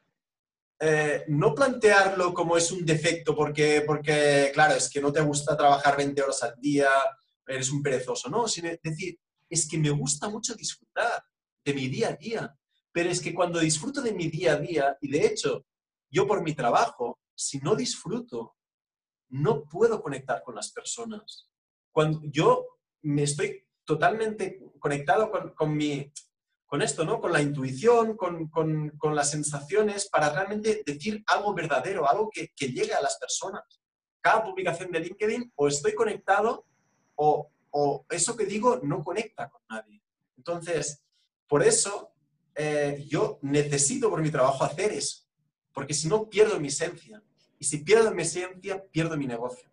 [SPEAKER 3] Eh, no plantearlo como es un defecto porque, porque, claro, es que no te gusta trabajar 20 horas al día, eres un perezoso, no, sino decir, es que me gusta mucho disfrutar de mi día a día, Pero es que cuando disfruto de mi día a día, y de hecho, yo por mi trabajo, si no disfruto, no puedo conectar con las personas. Cuando yo me estoy totalmente conectado con, mi, con esto, ¿no? Con la intuición, con, las sensaciones, para realmente decir algo verdadero, algo que, que, llegue a las personas. Cada publicación de LinkedIn o estoy conectado o, o eso que digo no conecta con nadie. Entonces, por eso eh, yo necesito por mi trabajo hacer eso, porque si no pierdo mi esencia. Y si pierdo mi esencia, pierdo mi negocio.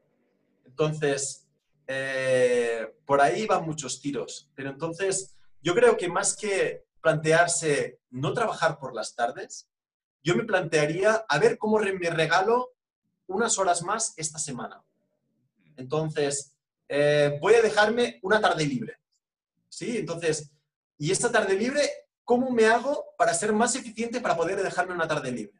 [SPEAKER 3] Entonces, eh, por ahí van muchos tiros. Pero entonces, yo creo que más que plantearse no trabajar por las tardes, yo me plantearía a ver cómo me regalo unas horas más esta semana. Entonces, eh, voy a dejarme una tarde libre. ¿Sí? Entonces, y esta tarde libre, ¿cómo me hago para ser más eficiente para poder dejarme una tarde libre?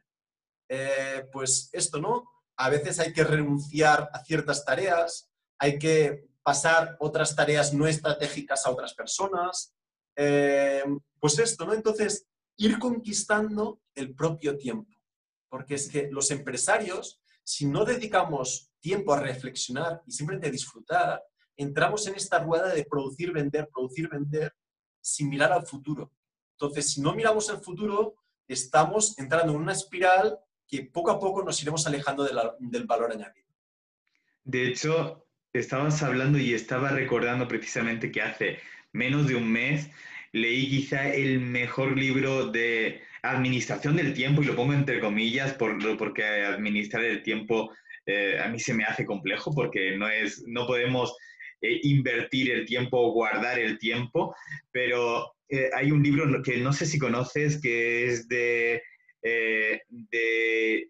[SPEAKER 3] Eh, pues esto, ¿no? A veces hay que renunciar a ciertas tareas, hay que pasar otras tareas no estratégicas a otras personas. Eh, pues esto, ¿no? Entonces, ir conquistando el propio tiempo. Porque es que los empresarios, si no dedicamos tiempo a reflexionar y simplemente a disfrutar, entramos en esta rueda de producir, vender, producir, vender, sin mirar al futuro. Entonces, si no miramos al futuro, estamos entrando en una espiral que poco a poco nos iremos alejando del valor añadido.
[SPEAKER 2] De hecho, estabas hablando y estaba recordando precisamente que hace menos de un mes leí quizá el mejor libro de administración del tiempo, y lo pongo entre comillas por, porque administrar el tiempo eh, a mí se me hace complejo porque no, es, no podemos eh, invertir el tiempo o guardar el tiempo, pero eh, hay un libro que no sé si conoces que es de de,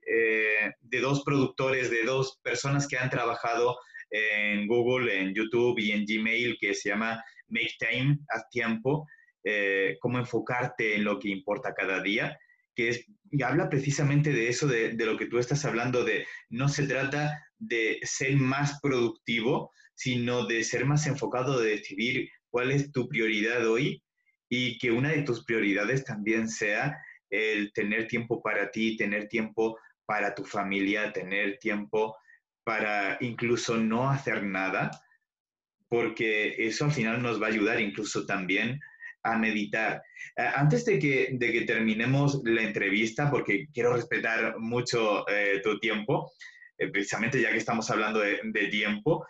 [SPEAKER 2] dos productores, de dos personas que han trabajado en Google, en YouTube y en Gmail, que se llama Make Time, haz tiempo, eh, cómo enfocarte en lo que importa cada día, que es, habla precisamente de eso, de, de lo que tú estás hablando, de no se trata de ser más productivo, sino de ser más enfocado, de decidir cuál es tu prioridad hoy y que una de tus prioridades también sea el tener tiempo para ti, tener tiempo para tu familia, tener tiempo para incluso no hacer nada, porque eso al final nos va a ayudar incluso también a meditar. Eh, antes de que, de que terminemos la entrevista, porque quiero respetar mucho eh, tu tiempo, eh, precisamente ya que estamos hablando de, tiempo,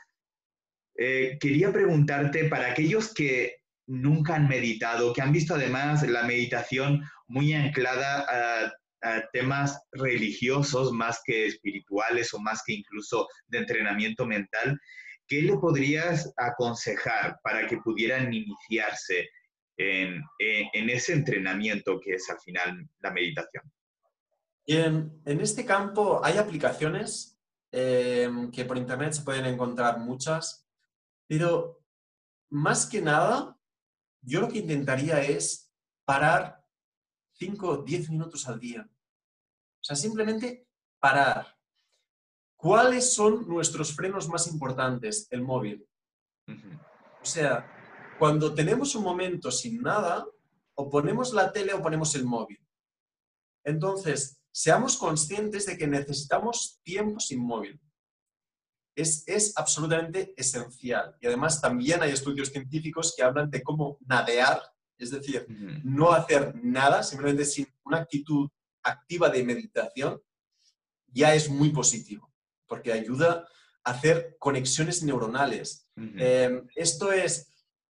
[SPEAKER 2] quería preguntarte para aquellos que nunca han meditado, que han visto además la meditación muy anclada a, temas religiosos más que espirituales o más que incluso de entrenamiento mental, ¿qué le podrías aconsejar para que pudieran iniciarse en, ese entrenamiento que es al final la meditación?
[SPEAKER 3] En, en este campo hay aplicaciones eh, que por internet se pueden encontrar muchas, pero más que nada yo lo que intentaría es parar 5 o 10 minutos al día. O sea, simplemente parar. ¿Cuáles son nuestros frenos más importantes? El móvil. O sea, cuando tenemos un momento sin nada, o ponemos la tele o ponemos el móvil. Entonces, seamos conscientes de que necesitamos tiempo sin móvil es, absolutamente esencial. Y además también hay estudios científicos que hablan de cómo nadear, es decir, no hacer nada, simplemente sin una actitud activa de meditación, ya es muy positivo, porque ayuda a hacer conexiones neuronales. Em, esto es,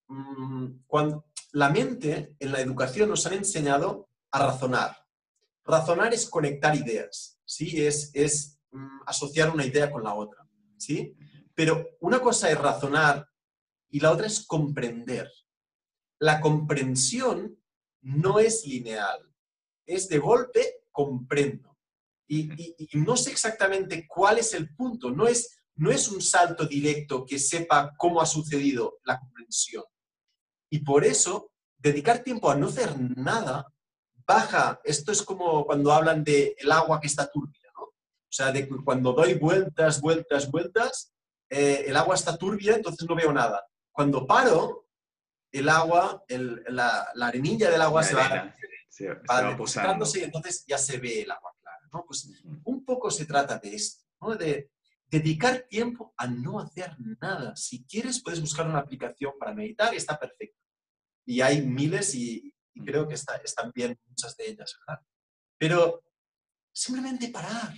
[SPEAKER 3] mm, cuando la mente en la educación nos han enseñado a razonar. Razonar es conectar ideas, ¿sí? es, es mm, asociar una idea con la otra. ¿sí? Pero una cosa es razonar y la otra es comprender. La comprensión no es lineal, es de golpe comprendo. Y, no sé exactamente cuál es el punto, no es, no es un salto directo que sepa cómo ha sucedido la comprensión. Y por eso, dedicar tiempo a no hacer nada baja, esto es como cuando hablan del el agua que está turbia o sea, de cuando doy vueltas, vueltas, vueltas, eh, el agua está turbia, entonces no veo nada. Cuando paro, el agua, la, arenilla del agua se va,
[SPEAKER 2] Se,
[SPEAKER 3] va posando. y entonces ya se ve el agua clara, ¿no? Pues un poco se trata de esto, ¿no? De dedicar tiempo a no hacer nada. Si quieres, puedes buscar una aplicación para meditar y está perfecto. Y hay miles y, creo que está, están bien muchas de ellas, ¿verdad? Pero simplemente parar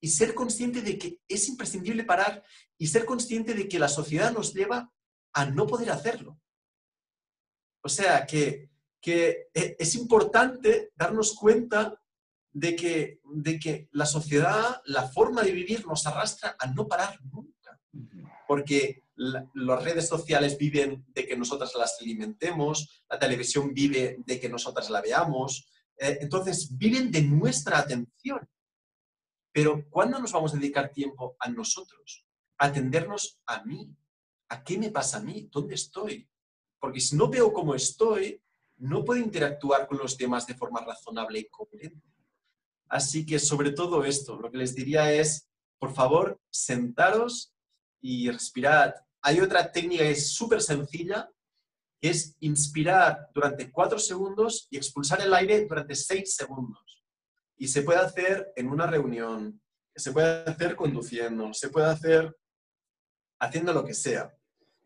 [SPEAKER 3] y ser consciente de que es imprescindible parar y ser consciente de que la sociedad nos lleva a no poder hacerlo. O sea, que, que e, es importante darnos cuenta de que, de que la sociedad, la forma de vivir nos arrastra a no parar nunca. Porque las redes sociales viven de que nosotras las alimentemos, la televisión vive de que nosotras la veamos. Eh, entonces, viven de nuestra atención. Pero ¿cuándo nos vamos a dedicar tiempo a nosotros? A atendernos a mí. ¿A qué me pasa a mí? ¿Dónde estoy? Porque si no veo cómo estoy, no puedo interactuar con los demás de forma razonable y coherente. Así que sobre todo esto, lo que les diría es, por favor, sentaros y respirad. Hay otra técnica que es súper sencilla, que es inspirar durante cuatro segundos y expulsar el aire durante seis segundos. Y se puede hacer en una reunión, se puede hacer conduciendo, se puede hacer haciendo lo que sea.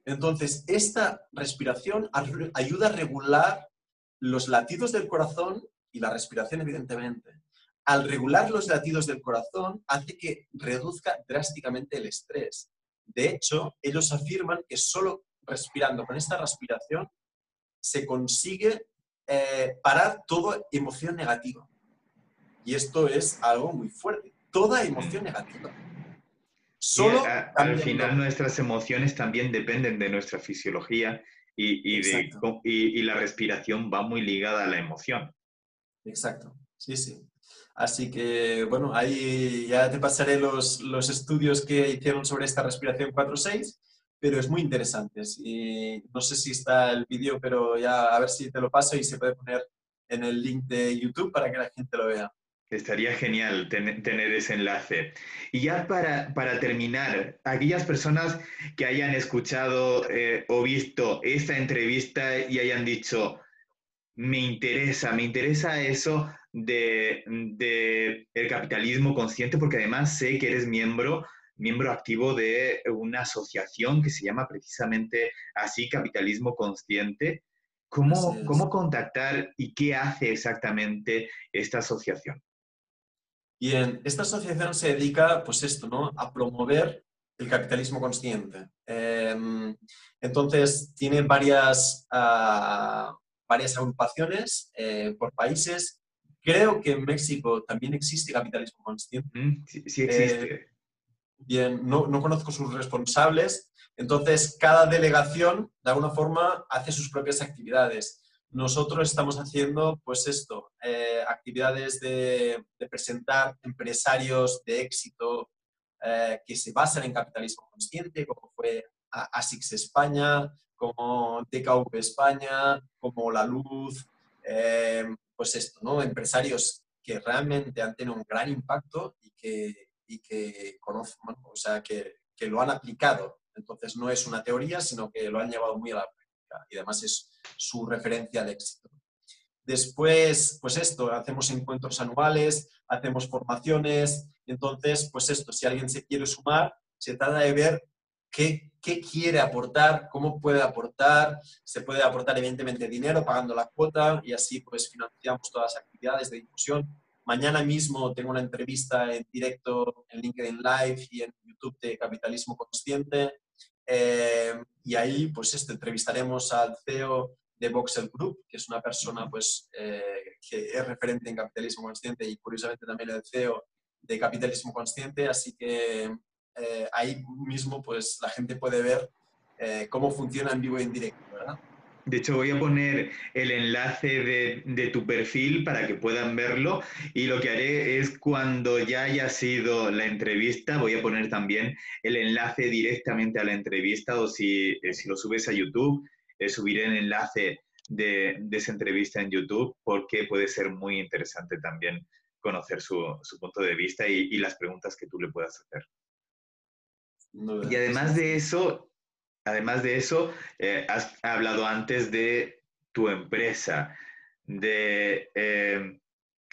[SPEAKER 3] Entonces, esta respiración ayuda a regular los latidos del corazón y la respiración, evidentemente. Al regular los latidos del corazón, hace que reduzca drásticamente el estrés. De hecho, ellos afirman que solo respirando con esta respiración se consigue eh, parar toda emoción negativa. Y esto es algo muy fuerte. Toda emoción negativa.
[SPEAKER 2] Solo al final nuestras emociones también dependen de nuestra fisiología y, y, la respiración va muy ligada a la emoción.
[SPEAKER 3] Exacto, sí, sí. Así que, bueno, ahí ya te pasaré los, los estudios que hicieron sobre esta respiración 4-6, pero es muy interesante. Y no sé si está el vídeo, pero ya a ver si te lo paso y se puede poner en el link de YouTube para que la gente lo vea.
[SPEAKER 2] Estaría genial tener ese enlace. Y ya para, terminar, aquellas personas que hayan escuchado eh, o visto esta entrevista y hayan dicho, me interesa, me interesa eso de, de, el capitalismo consciente, porque además sé que eres miembro, miembro activo de una asociación que se llama precisamente así, Capitalismo Consciente. ¿Cómo, ¿Cómo contactar y qué hace exactamente esta asociación?
[SPEAKER 3] Bien, esta asociación se dedica, pues esto, ¿no? A promover el capitalismo consciente. Em, entonces, tiene varias, ah, varias agrupaciones eh, por países. Creo que en México también existe capitalismo consciente.
[SPEAKER 2] Mm, sí, sí, existe. Eh,
[SPEAKER 3] bien, no, no conozco sus responsables. Entonces, cada delegación, de alguna forma, hace sus propias actividades. Nosotros estamos haciendo, pues esto, eh, actividades de, presentar empresarios de éxito eh, que se basan en capitalismo consciente, como fue ASICS España, como DKV España, como La Luz, eh, pues esto, ¿no? Empresarios que realmente han tenido un gran impacto y que, y que conocen, o sea, que, que lo han aplicado. Entonces no es una teoría, sino que lo han llevado muy a la y además es su referencia al éxito. Después, pues esto, hacemos encuentros anuales, hacemos formaciones, entonces, pues esto, si alguien se quiere sumar, se trata de ver qué, qué quiere aportar, cómo puede aportar, se puede aportar evidentemente dinero pagando la cuota y así pues financiamos todas las actividades de difusión. Mañana mismo tengo una entrevista en directo en LinkedIn Live y en YouTube de Capitalismo Consciente eh, y ahí, pues, este, entrevistaremos al CEO de Voxel Group, que es una persona, pues, eh, que es referente en capitalismo consciente y, curiosamente, también el CEO de capitalismo consciente. Así que eh, ahí mismo, pues, la gente puede ver cómo funciona en vivo y en directo, ¿verdad?
[SPEAKER 2] De hecho, voy a poner el enlace de, tu perfil para que puedan verlo y lo que haré es cuando ya haya sido la entrevista, voy a poner también el enlace directamente a la entrevista o si, eh, si lo subes a YouTube, eh, subiré el enlace de, esa entrevista en YouTube porque puede ser muy interesante también conocer su, punto de vista y, las preguntas que tú le puedas hacer. y además de eso, Además de eso, eh, has hablado antes de tu empresa. de... Eh,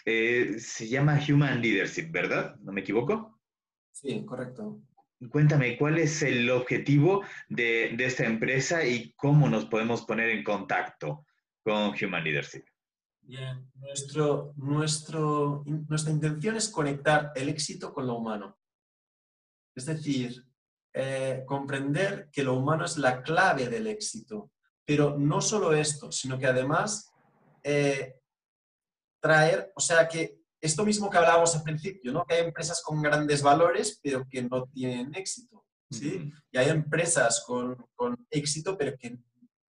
[SPEAKER 2] eh, se llama Human Leadership, ¿verdad? ¿No me equivoco?
[SPEAKER 3] Sí, correcto.
[SPEAKER 2] Cuéntame, ¿cuál es el objetivo de, de esta empresa y cómo nos podemos poner en contacto con Human Leadership?
[SPEAKER 3] Bien, nuestro, nuestro, nuestra intención es conectar el éxito con lo humano. Es decir, eh, comprender que lo humano es la clave del éxito. Pero no solo esto, sino que además eh, traer, o sea, que esto mismo que hablábamos al principio, ¿no? Que hay empresas con grandes valores, pero que no tienen éxito, ¿sí? Y hay empresas con, con éxito, pero que,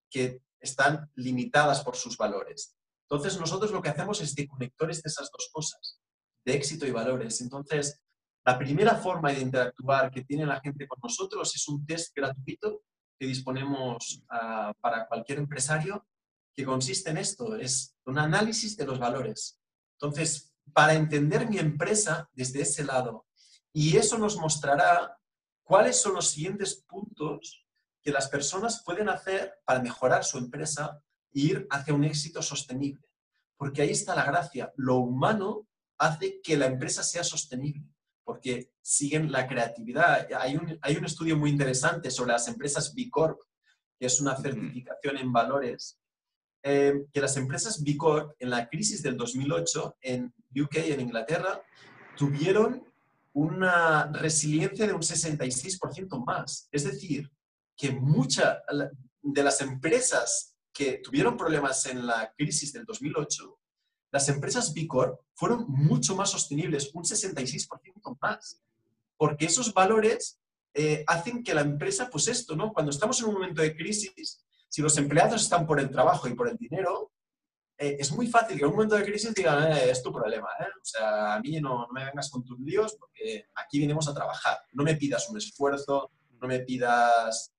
[SPEAKER 3] que están limitadas por sus valores. Entonces, nosotros lo que hacemos es de conectores de esas dos cosas, de éxito y valores. Entonces, la primera forma de interactuar que tiene la gente con nosotros es un test gratuito que disponemos ah, para cualquier empresario, que consiste en esto, es un análisis de los valores. Entonces, para entender mi empresa desde ese lado, y eso nos mostrará cuáles son los siguientes puntos que las personas pueden hacer para mejorar su empresa ir hacia un éxito sostenible. Porque ahí está la gracia. Lo humano hace que la empresa sea sostenible, porque siguen la creatividad. Hay un, hay un estudio muy interesante sobre las empresas B Corp, que es una certificación en valores, eh, que las empresas B Corp en la crisis del 2008 en UK, en Inglaterra, tuvieron una resiliencia de un 66% más. Es decir, que muchas de las empresas que tuvieron problemas en la crisis del 2008, las empresas B Corp fueron mucho más sostenibles, un 66% más, porque esos valores eh, hacen que la empresa, pues esto, ¿no? Cuando estamos en un momento de crisis, si los empleados están por el trabajo y por el dinero, eh, es muy fácil que en un momento de crisis digan, eh, es tu problema, o sea, a mí no, no me vengas con tus líos porque aquí venimos a trabajar, no me pidas un esfuerzo, no me pidas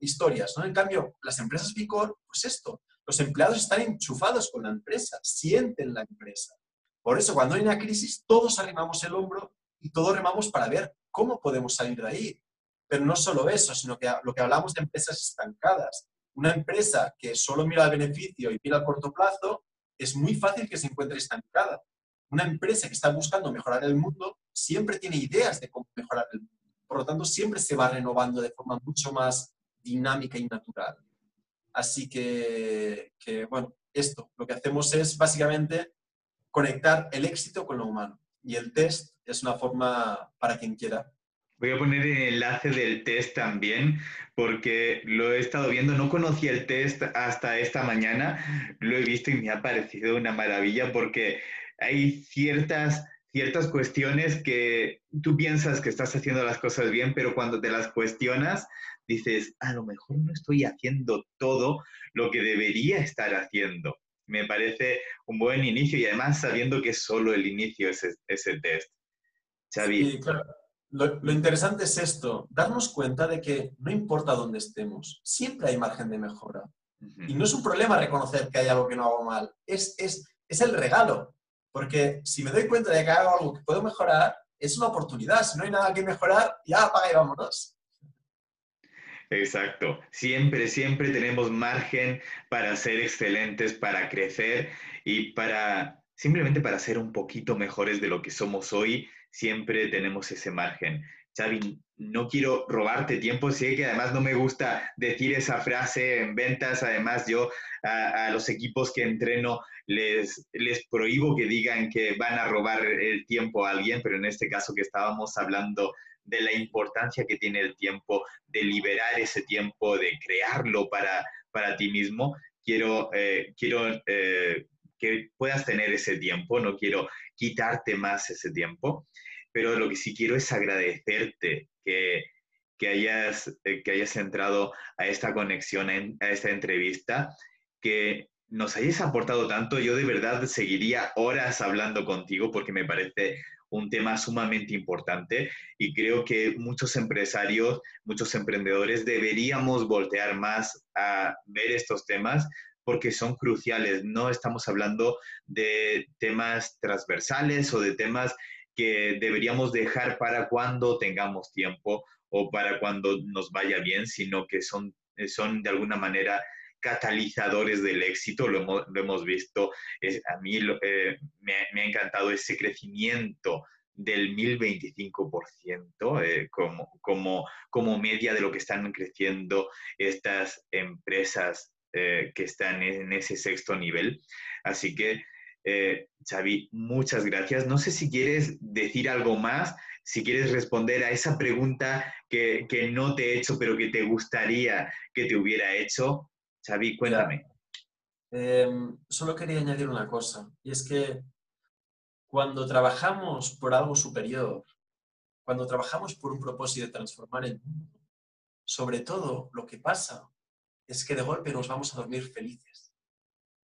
[SPEAKER 3] historias, ¿no? En cambio, las empresas Picor, pues esto, los empleados están enchufados con la empresa, sienten la empresa. Por eso, cuando hay una crisis, todos arrimamos el hombro y todos remamos para ver cómo podemos salir de ahí. Pero no solo eso, sino que lo que hablamos de empresas estancadas. Una empresa que solo mira el beneficio y mira a corto plazo, es muy fácil que se encuentre estancada. Una empresa que está buscando mejorar el mundo siempre tiene ideas de cómo mejorar el mundo. Por lo tanto, siempre se va renovando de forma mucho más dinámica y natural. Así que, bueno, esto, lo que hacemos es básicamente conectar el éxito con lo humano. Y el test es una forma para quien quiera.
[SPEAKER 2] Voy a poner el enlace del test también, porque lo he estado viendo, no conocía el test hasta esta mañana, lo he visto y me ha parecido una maravilla porque hay ciertas, ciertas cuestiones que tú piensas que estás haciendo las cosas bien, pero cuando te las cuestionas, dices, a lo mejor no estoy haciendo todo lo que debería estar haciendo. Me parece un buen inicio y además sabiendo que es solo el inicio ese, ese test.
[SPEAKER 3] Xavi. Sí, claro. Lo, interesante es esto, darnos cuenta de que no importa dónde estemos, siempre hay margen de mejora. Y no es un problema reconocer que hay algo que no hago mal, es, es, es el regalo. Porque si me doy cuenta de que hago algo que puedo mejorar, es una oportunidad. Si no hay nada que mejorar, ya apaga y vámonos.
[SPEAKER 2] Exacto. Siempre, siempre tenemos margen para ser excelentes, para crecer y para simplemente para ser un poquito mejores de lo que somos hoy. Siempre tenemos ese margen. Xavi, no quiero robarte tiempo, sé que además no me gusta decir esa frase en ventas, además yo a, a, los equipos que entreno les, les prohíbo que digan que van a robar el tiempo a alguien, pero en este caso que estábamos hablando de la importancia que tiene el tiempo, de liberar ese tiempo, de crearlo para, para ti mismo. Quiero, eh, quiero eh, que puedas tener ese tiempo, no quiero quitarte más ese tiempo, pero lo que sí quiero es agradecerte que, que hayas, eh, que hayas entrado a esta conexión, a esta entrevista, que nos hayas aportado tanto. Yo de verdad seguiría horas hablando contigo porque me parece un tema sumamente importante y creo que muchos empresarios, muchos emprendedores deberíamos voltear más a ver estos temas porque son cruciales. No estamos hablando de temas transversales o de temas que deberíamos dejar para cuando tengamos tiempo o para cuando nos vaya bien, sino que son, son de alguna manera catalizadores del éxito, lo hemos, visto. a mí eh, me, ha encantado ese crecimiento del 1025% eh, como, como, como media de lo que están creciendo estas empresas eh, que están en ese sexto nivel. Así que, Xavi, muchas gracias. No sé si quieres decir algo más, si quieres responder a esa pregunta que, que no te he hecho, pero que te gustaría que te hubiera hecho. Xavi, cuéntame.
[SPEAKER 3] Em, solo quería añadir una cosa, y es que cuando trabajamos por algo superior, cuando trabajamos por un propósito de transformar el mundo, sobre todo lo que pasa es que de golpe nos vamos a dormir felices,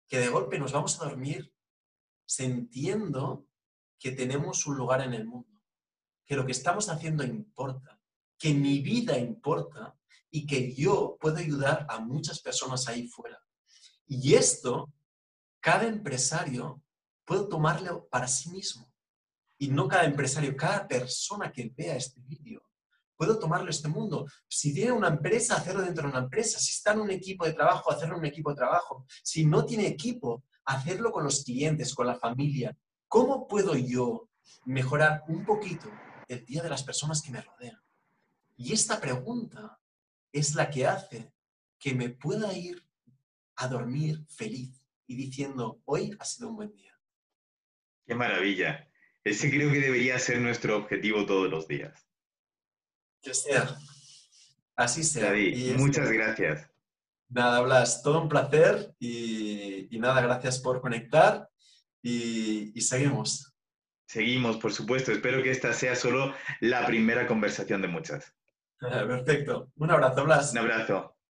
[SPEAKER 3] que de golpe nos vamos a dormir sintiendo que tenemos un lugar en el mundo, que lo que estamos haciendo importa, que mi vida importa y que yo puedo ayudar a muchas personas ahí fuera. Y esto, cada empresario puedo tomarlo para sí mismo. Y no cada empresario, cada persona que vea este vídeo, puedo tomarlo este mundo. Si tiene una empresa, hacerlo dentro de una empresa. Si está en un equipo de trabajo, hacerlo en un equipo de trabajo. Si no tiene equipo, hacerlo con los clientes, con la familia. ¿Cómo puedo yo mejorar un poquito el día de las personas que me rodean? Y esta pregunta es la que hace que me pueda ir a dormir feliz y diciendo, hoy ha sido un buen día.
[SPEAKER 2] Qué maravilla. Ese creo que debería ser nuestro objetivo todos los días.
[SPEAKER 3] Que sea. Así sea.
[SPEAKER 2] David, muchas gracias.
[SPEAKER 3] Nada, Blas, todo un placer y, nada, gracias por conectar y, y seguimos.
[SPEAKER 2] Seguimos, por supuesto. Espero que esta sea solo la primera conversación de muchas.
[SPEAKER 3] Perfecto. Un abrazo, Blas.
[SPEAKER 2] Un abrazo.